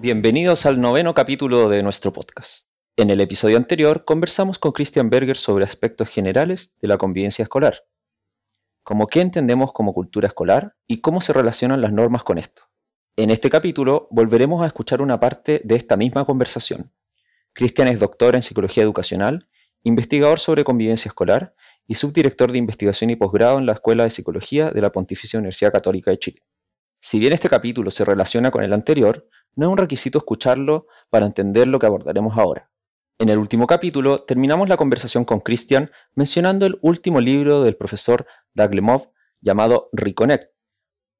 Bienvenidos al noveno capítulo de nuestro podcast. En el episodio anterior conversamos con Christian Berger sobre aspectos generales de la convivencia escolar, como qué entendemos como cultura escolar y cómo se relacionan las normas con esto. En este capítulo volveremos a escuchar una parte de esta misma conversación. Christian es doctor en psicología educacional, investigador sobre convivencia escolar y subdirector de investigación y posgrado en la Escuela de Psicología de la Pontificia Universidad Católica de Chile. Si bien este capítulo se relaciona con el anterior, no es un requisito escucharlo para entender lo que abordaremos ahora. En el último capítulo terminamos la conversación con Christian mencionando el último libro del profesor Doug Lemov llamado Reconnect,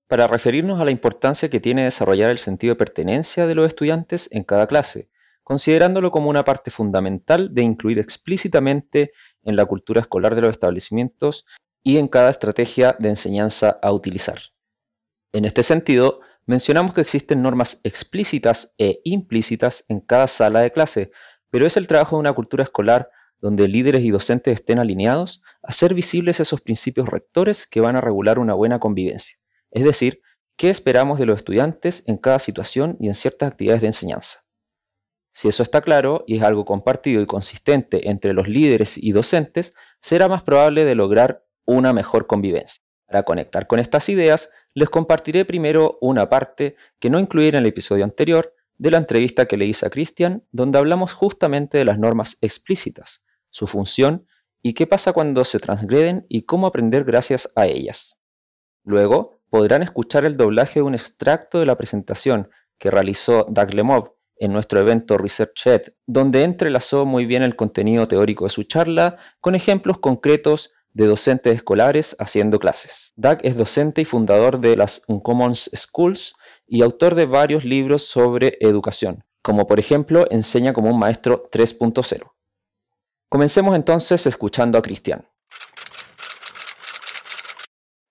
para referirnos a la importancia que tiene desarrollar el sentido de pertenencia de los estudiantes en cada clase, considerándolo como una parte fundamental de incluir explícitamente en la cultura escolar de los establecimientos y en cada estrategia de enseñanza a utilizar. En este sentido, Mencionamos que existen normas explícitas e implícitas en cada sala de clase, pero es el trabajo de una cultura escolar donde líderes y docentes estén alineados a hacer visibles esos principios rectores que van a regular una buena convivencia. Es decir, qué esperamos de los estudiantes en cada situación y en ciertas actividades de enseñanza. Si eso está claro y es algo compartido y consistente entre los líderes y docentes, será más probable de lograr una mejor convivencia. Para conectar con estas ideas, les compartiré primero una parte que no incluí en el episodio anterior de la entrevista que le hice a Cristian, donde hablamos justamente de las normas explícitas, su función y qué pasa cuando se transgreden y cómo aprender gracias a ellas. Luego podrán escuchar el doblaje de un extracto de la presentación que realizó Doug Lemov en nuestro evento Research Ed, donde entrelazó muy bien el contenido teórico de su charla con ejemplos concretos de docentes escolares haciendo clases. Doug es docente y fundador de las Uncommons Schools y autor de varios libros sobre educación, como por ejemplo Enseña como un maestro 3.0. Comencemos entonces escuchando a Cristian.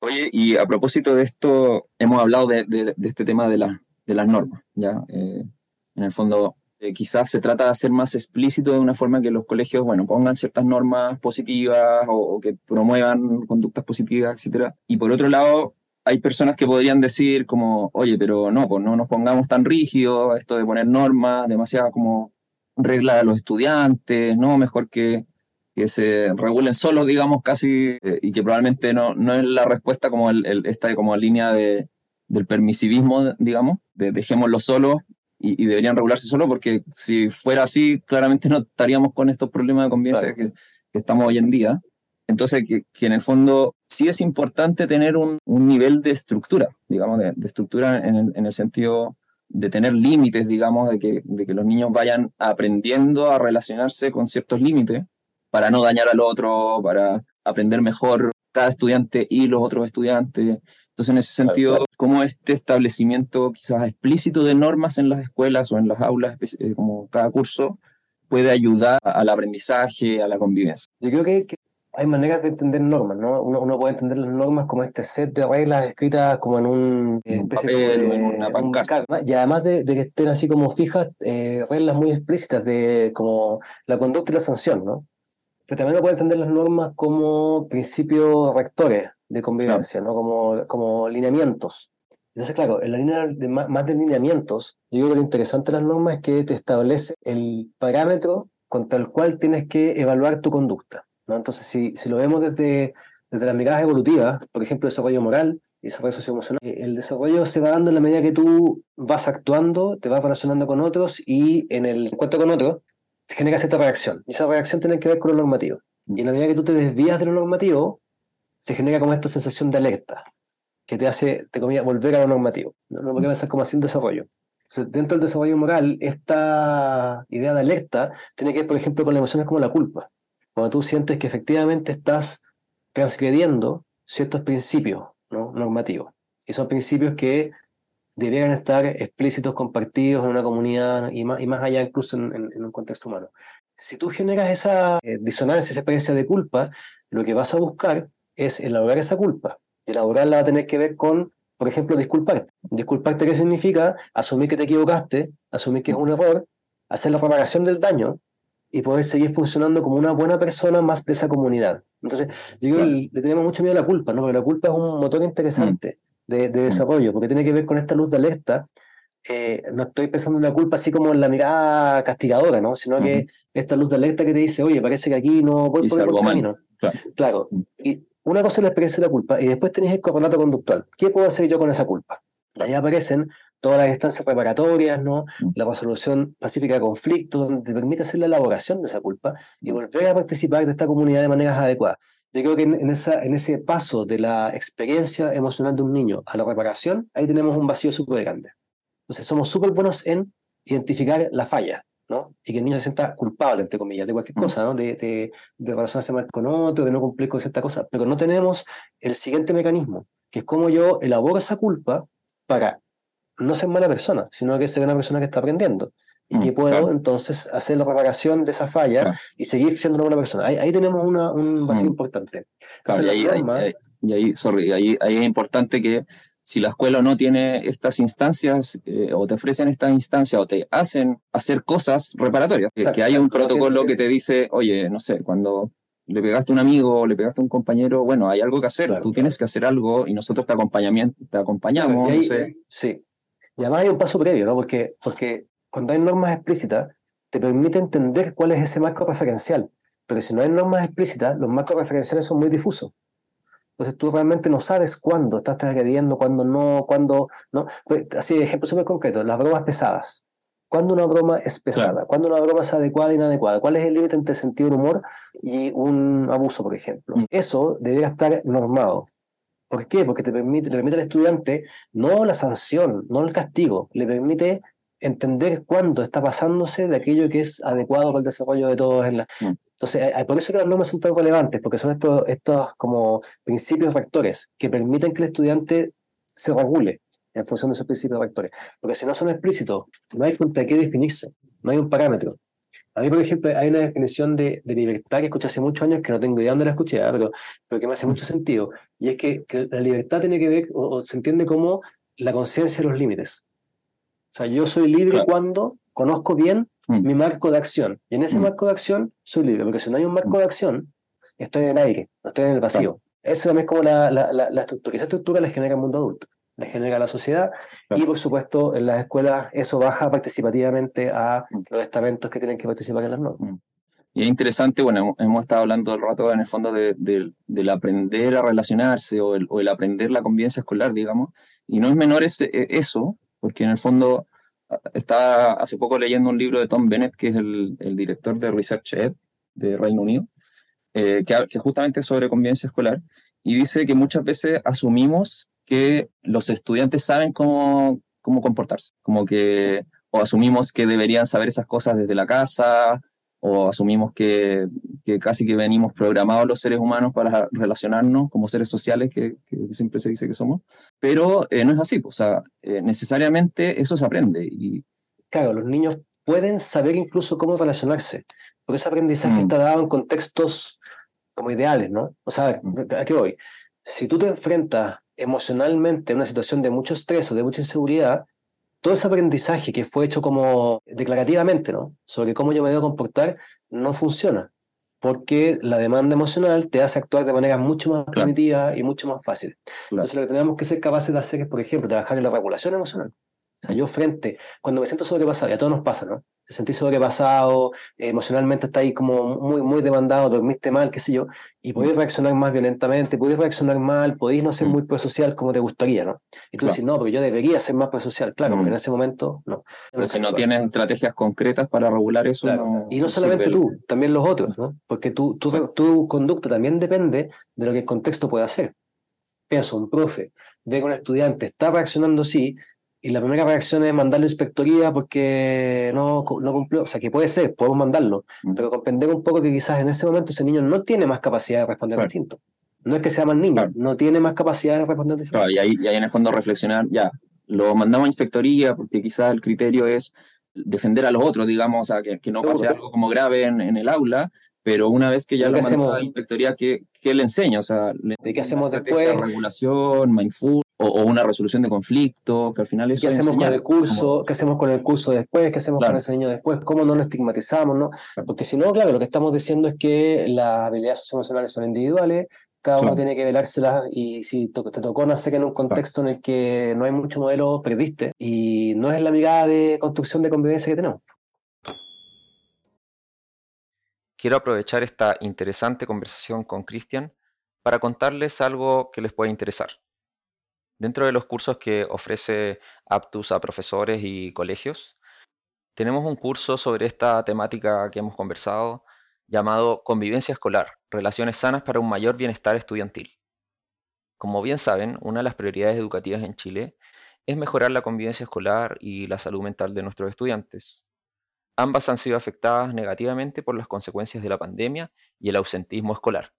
Oye, y a propósito de esto, hemos hablado de, este tema de, de las normas, ¿ya? Eh, en el fondo, eh, quizás se trata de hacer más explícito de una forma que los colegios, bueno, pongan ciertas normas positivas o, que promuevan conductas positivas, etcétera. Y por otro lado, hay personas que podrían decir como, oye, pero no, pues no nos pongamos tan rígidos, esto de poner normas, demasiado como regla a los estudiantes, ¿no? Mejor que, que se regulen solos, digamos, casi, eh, y que probablemente no, no es la respuesta como el, esta como línea de, del permisivismo, digamos, de dejémoslo solos y, deberían regularse solo porque si fuera así, claramente no estaríamos con estos problemas de convivencia que, estamos hoy en día. Entonces, que, que, en el fondo sí es importante tener un, un nivel de estructura, digamos, de, estructura en el, en el, sentido de tener límites, digamos, de que, de que los niños vayan aprendiendo a relacionarse con ciertos límites para no dañar al otro, para aprender mejor cada estudiante y los otros estudiantes. Entonces, en ese sentido, cómo este establecimiento quizás explícito de normas en las escuelas o en las aulas, eh, como cada curso, puede ayudar al aprendizaje, a la convivencia. Yo creo que, hay maneras de entender normas, ¿no? Uno, puede entender las normas como este set de reglas escritas como en un, en papel o en una pancarta. y además de, que estén así como fijas, eh, reglas muy explícitas de como la conducta y la sanción, ¿no? Pero también uno puede entender las normas como principios rectores de convivencia, ¿no? Como, como lineamientos. Entonces, claro, en la línea de más, de lineamientos, yo creo que lo interesante de las normas es que te establece el parámetro contra el cual tienes que evaluar tu conducta. ¿no? Entonces, si, si lo vemos desde, desde las miradas evolutivas, por ejemplo, desarrollo moral y desarrollo socioemocional, eh, el desarrollo se va dando en la medida que tú vas actuando, te vas relacionando con otros y en el encuentro con otros genera cierta reacción. Y esa reacción tiene que ver con lo normativo. Y en la medida que tú te desvías de lo normativo, se genera como esta sensación de alerta, que te hace, te comillas, volver a lo normativo. No, no pensar como así un desarrollo. dentro del desarrollo moral, esta idea de alerta tiene que ver, por ejemplo, con las emociones como la culpa. Cuando tú sientes que efectivamente estás transgrediendo ciertos principios ¿no? normativos. Y son principios que debieran estar explícitos, compartidos en una comunidad y más, y más allá incluso en, un contexto humano. Si tú generas esa eh, disonancia, esa experiencia de culpa, lo que vas a buscar es elaborar esa culpa. Elaborarla va a tener que ver con, por ejemplo, disculparte. Disculparte, ¿qué significa? Asumir que te equivocaste, asumir que es un error, hacer la reparación del daño y poder seguir funcionando como una buena persona más de esa comunidad. Entonces, yo creo que le tenemos mucho miedo a la culpa, ¿no? Porque la culpa es un motor interesante mm. De, de, desarrollo, porque tiene que ver con esta luz de alerta. Eh, no estoy pensando en la culpa así como en la mirada castigadora, ¿no? Sino que esta luz de alerta que te dice, oye, parece que aquí no voy por el camino. Claro. claro. Y una cosa es la experiencia de la culpa, y después tenéis el correlato conductual. ¿Qué puedo hacer yo con esa culpa? Ahí aparecen todas las instancias reparatorias, ¿no? La resolución pacífica de conflictos, donde te permite hacer la elaboración de esa culpa y volver a participar de esta comunidad de maneras adecuadas. Yo creo que en, esa, en ese paso de la experiencia emocional de un niño a la reparación, ahí tenemos un vacío súper grande. Entonces, somos súper buenos en identificar la falla, ¿no? Y que el niño se sienta culpable, entre comillas, de cualquier mm. cosa, ¿no? De, de, de relacionarse mal con otro, de no cumplir con cierta cosa. Pero no tenemos el siguiente mecanismo, que es cómo yo elaboro esa culpa para no ser mala persona, sino que ser una persona que está aprendiendo y mm, que puedo entonces hacer la reparación de esa falla y seguir siendo una buena persona. Ahí, tenemos una, un vacío mm. importante. y, ahí, y, ahí, sorry, ahí, ahí, es importante que si la escuela no tiene estas instancias eh, o te ofrecen estas instancias o te hacen hacer cosas reparatorias, que, haya un protocolo que te dice, oye, no sé, cuando le pegaste a un amigo, le pegaste a un compañero, bueno, hay algo que hacer, tú tienes que hacer algo y nosotros te, te acompañamos. Sí, y además hay un paso previo, ¿no? Porque, porque cuando hay normas explícitas, te permite entender cuál es ese marco referencial. Pero si no hay normas explícitas, los marcos referenciales son muy difusos. Entonces tú realmente no sabes cuándo estás agrediendo, cuándo no, cuándo no. Pues, así, ejemplo súper concreto, las bromas pesadas. ¿Cuándo una broma es pesada? ¿Cuándo una broma es adecuada e inadecuada? ¿Cuál es el límite entre sentido del humor y un abuso, por ejemplo? Mm. Eso debería estar normado. ¿Por qué? Porque te permite, le permite al estudiante no la sanción, no el castigo, le permite entender cuándo está pasándose de aquello que es adecuado para el desarrollo de todos. En la... Mm. Entonces, por eso que las normas son tan relevantes, porque son estos, estos como principios rectores que permiten que el estudiante se regule en función de esos principios rectores. Porque si no son explícitos, no hay contra qué definirse, no hay un parámetro. A mí, por ejemplo, hay una definición de, libertad que escuché hace muchos años, que no tengo idea dónde la escuché, ¿ah? pero, pero que me hace mucho sentido. Y es que, la libertad tiene que ver, o, se entiende como la conciencia de los límites. O sea, yo soy libre cuando conozco bien mm. mi marco de acción. Y en ese mm. marco de acción soy libre, porque si no hay un marco de acción, estoy en el aire, no estoy en el vacío. Esa es como la, la, la, estructura. esa estructura la genera el mundo adulto le genera la sociedad y por supuesto en las escuelas eso baja participativamente a mm. los estamentos que tienen que participar en las normas. Mm. Y es interesante, bueno, hemos estado hablando el rato en el fondo de, del aprender a relacionarse o el, o el, aprender la convivencia escolar, digamos, y no es menor ese, e, eso, porque en el fondo estaba hace poco leyendo un libro de Tom Bennett, que es el, director de Research Ed de Reino Unido, eh, que, que justamente sobre convivencia escolar, y dice que muchas veces asumimos que los estudiantes saben cómo, cómo comportarse, como que o asumimos que deberían saber esas cosas desde la casa, o asumimos que, que casi que venimos programados los seres humanos para relacionarnos como seres sociales que, siempre se dice que somos, pero eh, no es así, o sea, eh, necesariamente eso se aprende. Y... Claro, los niños pueden saber incluso cómo relacionarse, porque ese aprendizaje mm. está dado en contextos como ideales, ¿no? O sea, mm. ¿a qué voy? Si tú te enfrentas emocionalmente en una situación de mucho estrés o de mucha inseguridad, todo ese aprendizaje que fue hecho como declarativamente, ¿no? Sobre cómo yo me debo comportar, no funciona. Porque la demanda emocional te hace actuar de manera mucho más primitiva y mucho más fácil. Entonces, lo que tenemos que ser capaces de hacer es, por ejemplo, trabajar en la regulación emocional. O sea, yo frente, cuando me siento sobrepasado, y a todos nos pasa, ¿no? Te sentís sobrepasado, emocionalmente está ahí como muy, muy demandado, dormiste mal, qué sé yo, y podéis mm. reaccionar más violentamente, podéis reaccionar mal, podéis no ser mm. muy prosocial como te gustaría, ¿no? Y tú decís, no, porque yo debería ser más prosocial, claro, porque mm. en ese momento no. Pero si no tienes estrategias concretas para regular eso. y no solamente tú, también los otros, ¿no? Porque tu, tu, tu conducta también depende de lo que el contexto puede hacer. Pienso, un profe ve que un estudiante está reaccionando así, y la primera reacción es mandarle inspectoría porque no, no cumplió. O sea, que puede ser, podemos mandarlo, mm. pero comprender un poco que quizás en ese momento ese niño no tiene más capacidad de responder distinto. No es que sea más niño, no tiene más capacidad de responder distinto. Claro, y ahí, y ahí en el fondo reflexionar, ya, lo mandamos a inspectoría porque quizá el criterio es defender a los otros, digamos, a que, que no pase algo como grave en, en, el aula, pero una vez que ya lo mandamos a la inspectoría, ¿qué, ¿qué, le enseña? O sea, ¿de qué hacemos después? Regulación, mindful, o, una resolución de conflicto, que al final eso ¿Qué hacemos con el curso? ¿Qué hacemos con el curso después? ¿Qué hacemos con ese niño después? ¿Cómo no lo estigmatizamos? ¿no? Porque si no, claro, lo que estamos diciendo es que las habilidades socioemocionales son individuales, cada uno tiene que velárselas y si te tocó nacer en un contexto en el que no hay mucho modelo, perdiste. Y no es la mirada de construcción de convivencia que tenemos. Quiero aprovechar esta interesante conversación con Cristian para contarles algo que les puede interesar. Dentro de los cursos que ofrece Aptus a profesores y colegios, tenemos un curso sobre esta temática que hemos conversado llamado Convivencia Escolar, Relaciones Sanas para un Mayor Bienestar Estudiantil. Como bien saben, una de las prioridades educativas en Chile es mejorar la convivencia escolar y la salud mental de nuestros estudiantes. Ambas han sido afectadas negativamente por las consecuencias de la pandemia y el ausentismo escolar.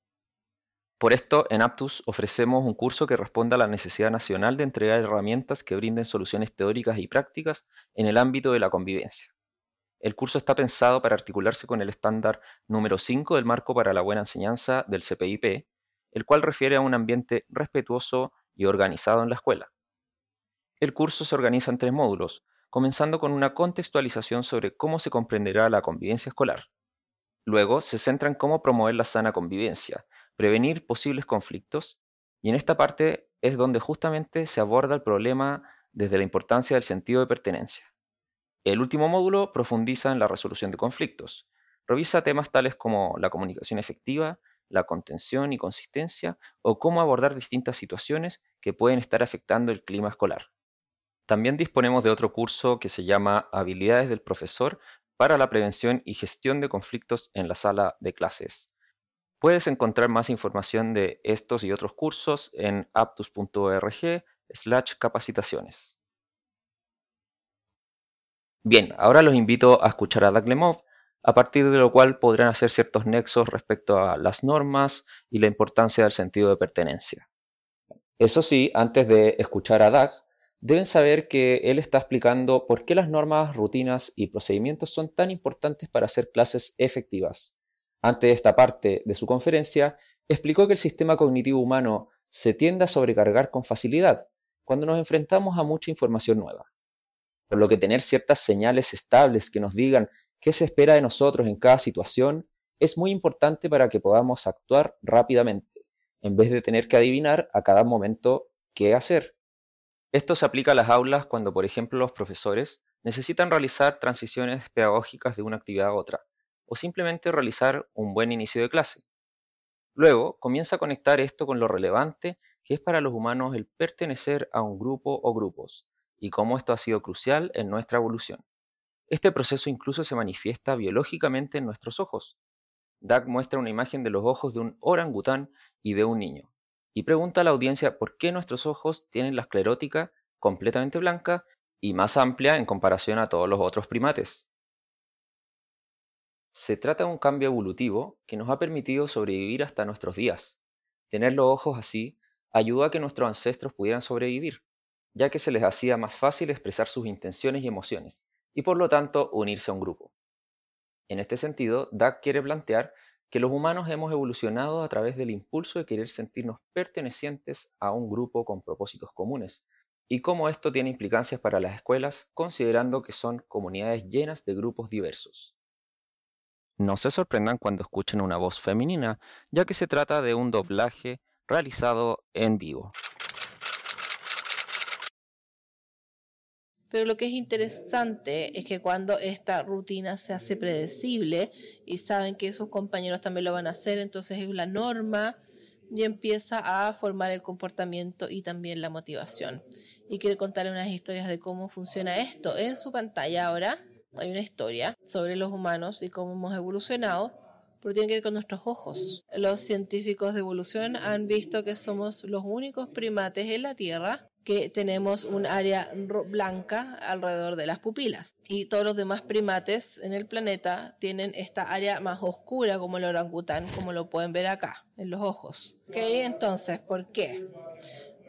Por esto, en Aptus ofrecemos un curso que responda a la necesidad nacional de entregar herramientas que brinden soluciones teóricas y prácticas en el ámbito de la convivencia. El curso está pensado para articularse con el estándar número 5 del Marco para la Buena Enseñanza del CPIP, el cual refiere a un ambiente respetuoso y organizado en la escuela. El curso se organiza en tres módulos, comenzando con una contextualización sobre cómo se comprenderá la convivencia escolar. Luego se centra en cómo promover la sana convivencia, prevenir posibles conflictos, y en esta parte es donde justamente se aborda el problema desde la importancia del sentido de pertenencia. El último módulo profundiza en la resolución de conflictos. Revisa temas tales como la comunicación efectiva, la contención y consistencia o cómo abordar distintas situaciones que pueden estar afectando el clima escolar. También disponemos de otro curso que se llama Habilidades del profesor para la prevención y gestión de conflictos en la sala de clases, Puedes encontrar más información de estos y otros cursos en aptus.org slash capacitaciones. Bien, ahora los invito a escuchar a Dag a partir de lo cual podrán hacer ciertos nexos respecto a las normas y la importancia del sentido de pertenencia. Eso sí, antes de escuchar a Dag, deben saber que él está explicando por qué las normas, rutinas y procedimientos son tan importantes para hacer clases efectivas. Ante esta parte de su conferencia, explicó que el sistema cognitivo humano se tiende a sobrecargar con facilidad cuando nos enfrentamos a mucha información nueva. Por lo que tener ciertas señales estables que nos digan qué se espera de nosotros en cada situación es muy importante para que podamos actuar rápidamente, en vez de tener que adivinar a cada momento qué hacer. Esto se aplica a las aulas cuando, por ejemplo, los profesores necesitan realizar transiciones pedagógicas de una actividad a otra o simplemente realizar un buen inicio de clase. Luego comienza a conectar esto con lo relevante que es para los humanos el pertenecer a un grupo o grupos y cómo esto ha sido crucial en nuestra evolución. Este proceso incluso se manifiesta biológicamente en nuestros ojos. Doug muestra una imagen de los ojos de un orangután y de un niño, y pregunta a la audiencia por qué nuestros ojos tienen la esclerótica completamente blanca y más amplia en comparación a todos los otros primates. Se trata de un cambio evolutivo que nos ha permitido sobrevivir hasta nuestros días. Tener los ojos así ayudó a que nuestros ancestros pudieran sobrevivir, ya que se les hacía más fácil expresar sus intenciones y emociones, y por lo tanto unirse a un grupo. En este sentido, Doug quiere plantear que los humanos hemos evolucionado a través del impulso de querer sentirnos pertenecientes a un grupo con propósitos comunes, y cómo esto tiene implicancias para las escuelas, considerando que son comunidades llenas de grupos diversos. No se sorprendan cuando escuchen una voz femenina, ya que se trata de un doblaje realizado en vivo. Pero lo que es interesante es que cuando esta rutina se hace predecible y saben que sus compañeros también lo van a hacer, entonces es la norma y empieza a formar el comportamiento y también la motivación. Y quiero contarle unas historias de cómo funciona esto en su pantalla ahora hay una historia sobre los humanos y cómo hemos evolucionado, pero tiene que ver con nuestros ojos. Los científicos de evolución han visto que somos los únicos primates en la Tierra que tenemos un área blanca alrededor de las pupilas. Y todos los demás primates en el planeta tienen esta área más oscura como el orangután, como lo pueden ver acá, en los ojos. ¿Ok? Entonces, ¿por qué?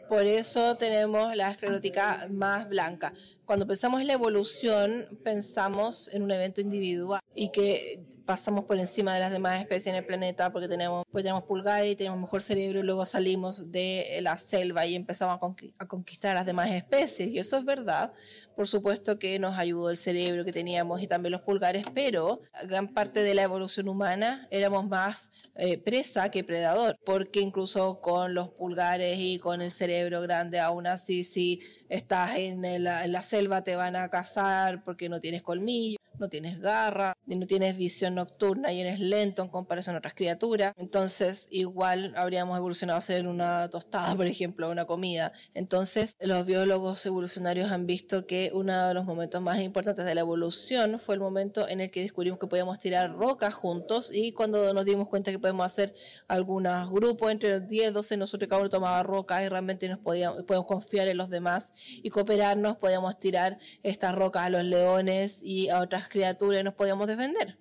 Por eso tenemos la esclerótica más blanca. Cuando pensamos en la evolución, pensamos en un evento individual y que pasamos por encima de las demás especies en el planeta porque tenemos, pues tenemos pulgares y tenemos mejor cerebro y luego salimos de la selva y empezamos a conquistar a las demás especies. Y eso es verdad. Por supuesto que nos ayudó el cerebro que teníamos y también los pulgares, pero gran parte de la evolución humana éramos más eh, presa que predador, porque incluso con los pulgares y con el cerebro grande, aún así, si estás en, en la selva te van a cazar porque no tienes colmillo no tienes garra, no tienes visión nocturna y eres lento en comparación a otras criaturas. Entonces, igual habríamos evolucionado a ser una tostada, por ejemplo, una comida. Entonces, los biólogos evolucionarios han visto que uno de los momentos más importantes de la evolución fue el momento en el que descubrimos que podíamos tirar rocas juntos y cuando nos dimos cuenta que podemos hacer algunos grupos entre los 10, 12, nosotros cada uno tomaba rocas y realmente nos podíamos, podemos confiar en los demás y cooperarnos, podíamos tirar estas rocas a los leones y a otras criaturas y nos podíamos defender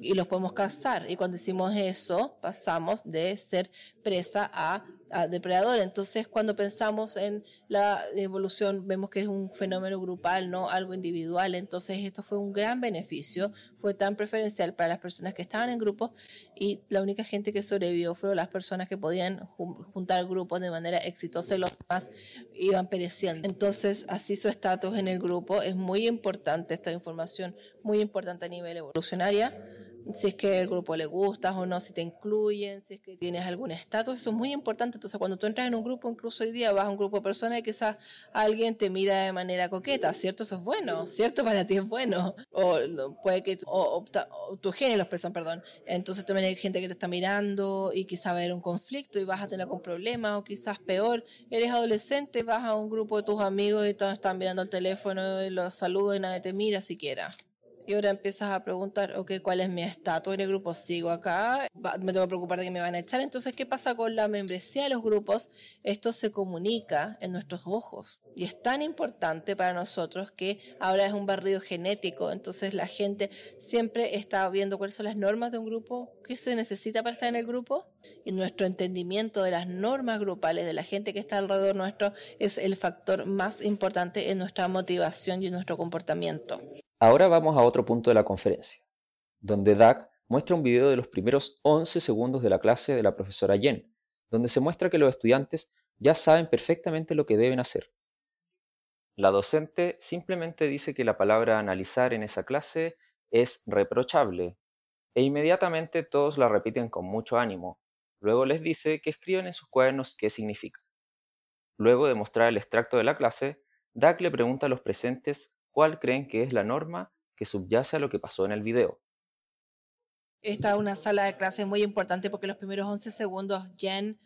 y los podemos cazar. Y cuando hicimos eso, pasamos de ser presa a, depredador. Entonces, cuando pensamos en la evolución, vemos que es un fenómeno grupal, no algo individual. Entonces, esto fue un gran beneficio, fue tan preferencial para las personas que estaban en grupos y la única gente que sobrevivió fueron las personas que podían juntar grupos de manera exitosa los demás iban pereciendo. Entonces, así su estatus en el grupo es muy importante, esta información muy importante a nivel evolucionaria si es que el grupo le gustas o no, si te incluyen, si es que tienes algún estatus, eso es muy importante. Entonces, cuando tú entras en un grupo, incluso hoy día vas a un grupo de personas y quizás alguien te mira de manera coqueta, ¿cierto? Eso es bueno, ¿cierto? Para ti es bueno. O puede que o, tu genio lo expresan, perdón. Entonces también hay gente que te está mirando y quizás va a haber un conflicto y vas a tener algún problema o quizás peor, eres adolescente, vas a un grupo de tus amigos y todos están mirando el teléfono y los saludos y nadie te mira siquiera y ahora empiezas a preguntar, ok, ¿cuál es mi estatus en el grupo? ¿Sigo acá? ¿Me tengo que preocupar de que me van a echar? Entonces, ¿qué pasa con la membresía de los grupos? Esto se comunica en nuestros ojos y es tan importante para nosotros que ahora es un barrido genético, entonces la gente siempre está viendo cuáles son las normas de un grupo, qué se necesita para estar en el grupo y nuestro entendimiento de las normas grupales de la gente que está alrededor nuestro es el factor más importante en nuestra motivación y en nuestro comportamiento. Ahora vamos a otro punto de la conferencia, donde Doug muestra un video de los primeros 11 segundos de la clase de la profesora Jen, donde se muestra que los estudiantes ya saben perfectamente lo que deben hacer. La docente simplemente dice que la palabra analizar en esa clase es reprochable, e inmediatamente todos la repiten con mucho ánimo. Luego les dice que escriban en sus cuadernos qué significa. Luego de mostrar el extracto de la clase, Doug le pregunta a los presentes cuál creen que es la norma que subyace a lo que pasó en el video. Esta es una sala de clase muy importante porque los primeros 11 segundos Jen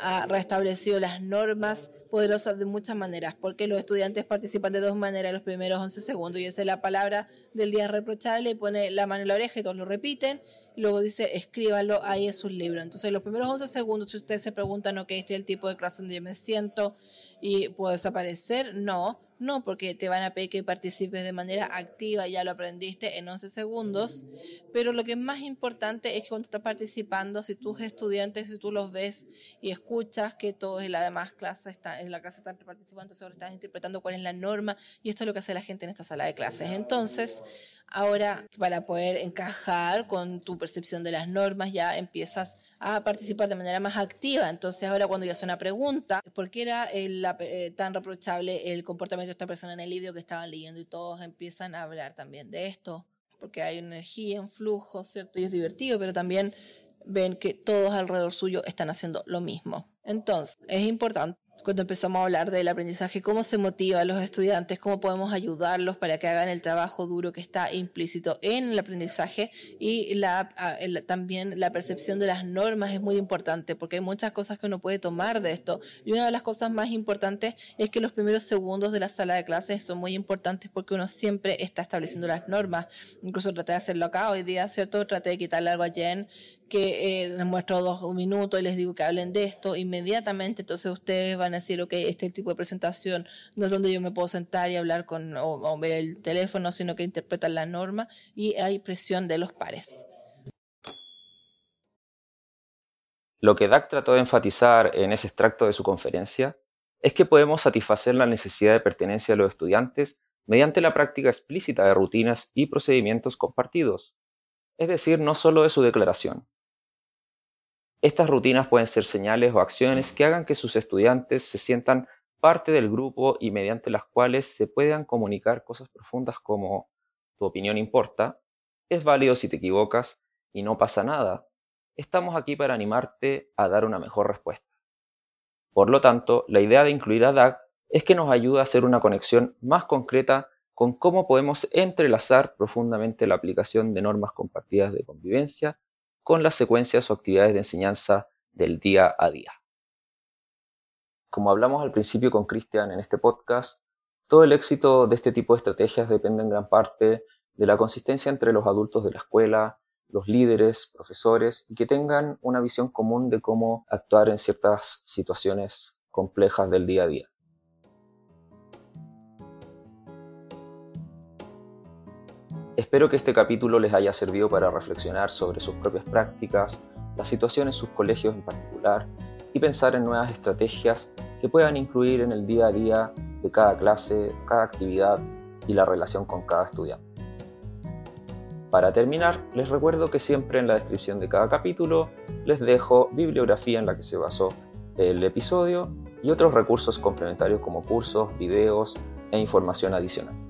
ha restablecido las normas poderosas de muchas maneras, porque los estudiantes participan de dos maneras los primeros 11 segundos, y esa es la palabra del día reprochable, pone la mano en la oreja y todos lo repiten, y luego dice escríbalo ahí en sus libros. Entonces los primeros 11 segundos, si ustedes se preguntan, ok, este es el tipo de clase donde yo me siento y puedo desaparecer, no, no, porque te van a pedir que participes de manera activa, ya lo aprendiste en 11 segundos, pero lo que es más importante es que cuando estás participando, si tus estudiantes, si tú los ves y escuchas que todos en la demás clase están, en la clase están participando, ahora estás interpretando cuál es la norma, y esto es lo que hace la gente en esta sala de clases. Entonces, Ahora, para poder encajar con tu percepción de las normas, ya empiezas a participar de manera más activa. Entonces, ahora cuando ya hace una pregunta, ¿por qué era eh, tan reprochable el comportamiento de esta persona en el libro que estaban leyendo? Y todos empiezan a hablar también de esto, porque hay energía, un flujo, ¿cierto? Y es divertido, pero también ven que todos alrededor suyo están haciendo lo mismo. Entonces, es importante cuando empezamos a hablar del aprendizaje, cómo se motiva a los estudiantes, cómo podemos ayudarlos para que hagan el trabajo duro que está implícito en el aprendizaje y la, también la percepción de las normas es muy importante porque hay muchas cosas que uno puede tomar de esto. Y una de las cosas más importantes es que los primeros segundos de la sala de clases son muy importantes porque uno siempre está estableciendo las normas. Incluso traté de hacerlo acá hoy día, ¿cierto? Traté de quitarle algo a Jen que eh, les muestro dos minutos y les digo que hablen de esto, inmediatamente entonces ustedes van a decir, ok, este tipo de presentación, no es donde yo me puedo sentar y hablar con o, ver el teléfono, sino que interpretan la norma y hay presión de los pares. Lo que DAC trató de enfatizar en ese extracto de su conferencia es que podemos satisfacer la necesidad de pertenencia de los estudiantes mediante la práctica explícita de rutinas y procedimientos compartidos, es decir, no solo de su declaración. Estas rutinas pueden ser señales o acciones que hagan que sus estudiantes se sientan parte del grupo y mediante las cuales se puedan comunicar cosas profundas como tu opinión importa, es válido si te equivocas y no pasa nada. Estamos aquí para animarte a dar una mejor respuesta. Por lo tanto, la idea de incluir a DAG es que nos ayuda a hacer una conexión más concreta con cómo podemos entrelazar profundamente la aplicación de normas compartidas de convivencia con las secuencias o actividades de enseñanza del día a día. Como hablamos al principio con Cristian en este podcast, todo el éxito de este tipo de estrategias depende en gran parte de la consistencia entre los adultos de la escuela, los líderes, profesores, y que tengan una visión común de cómo actuar en ciertas situaciones complejas del día a día. Espero que este capítulo les haya servido para reflexionar sobre sus propias prácticas, la situación en sus colegios en particular y pensar en nuevas estrategias que puedan incluir en el día a día de cada clase, cada actividad y la relación con cada estudiante. Para terminar, les recuerdo que siempre en la descripción de cada capítulo les dejo bibliografía en la que se basó el episodio y otros recursos complementarios como cursos, videos e información adicional.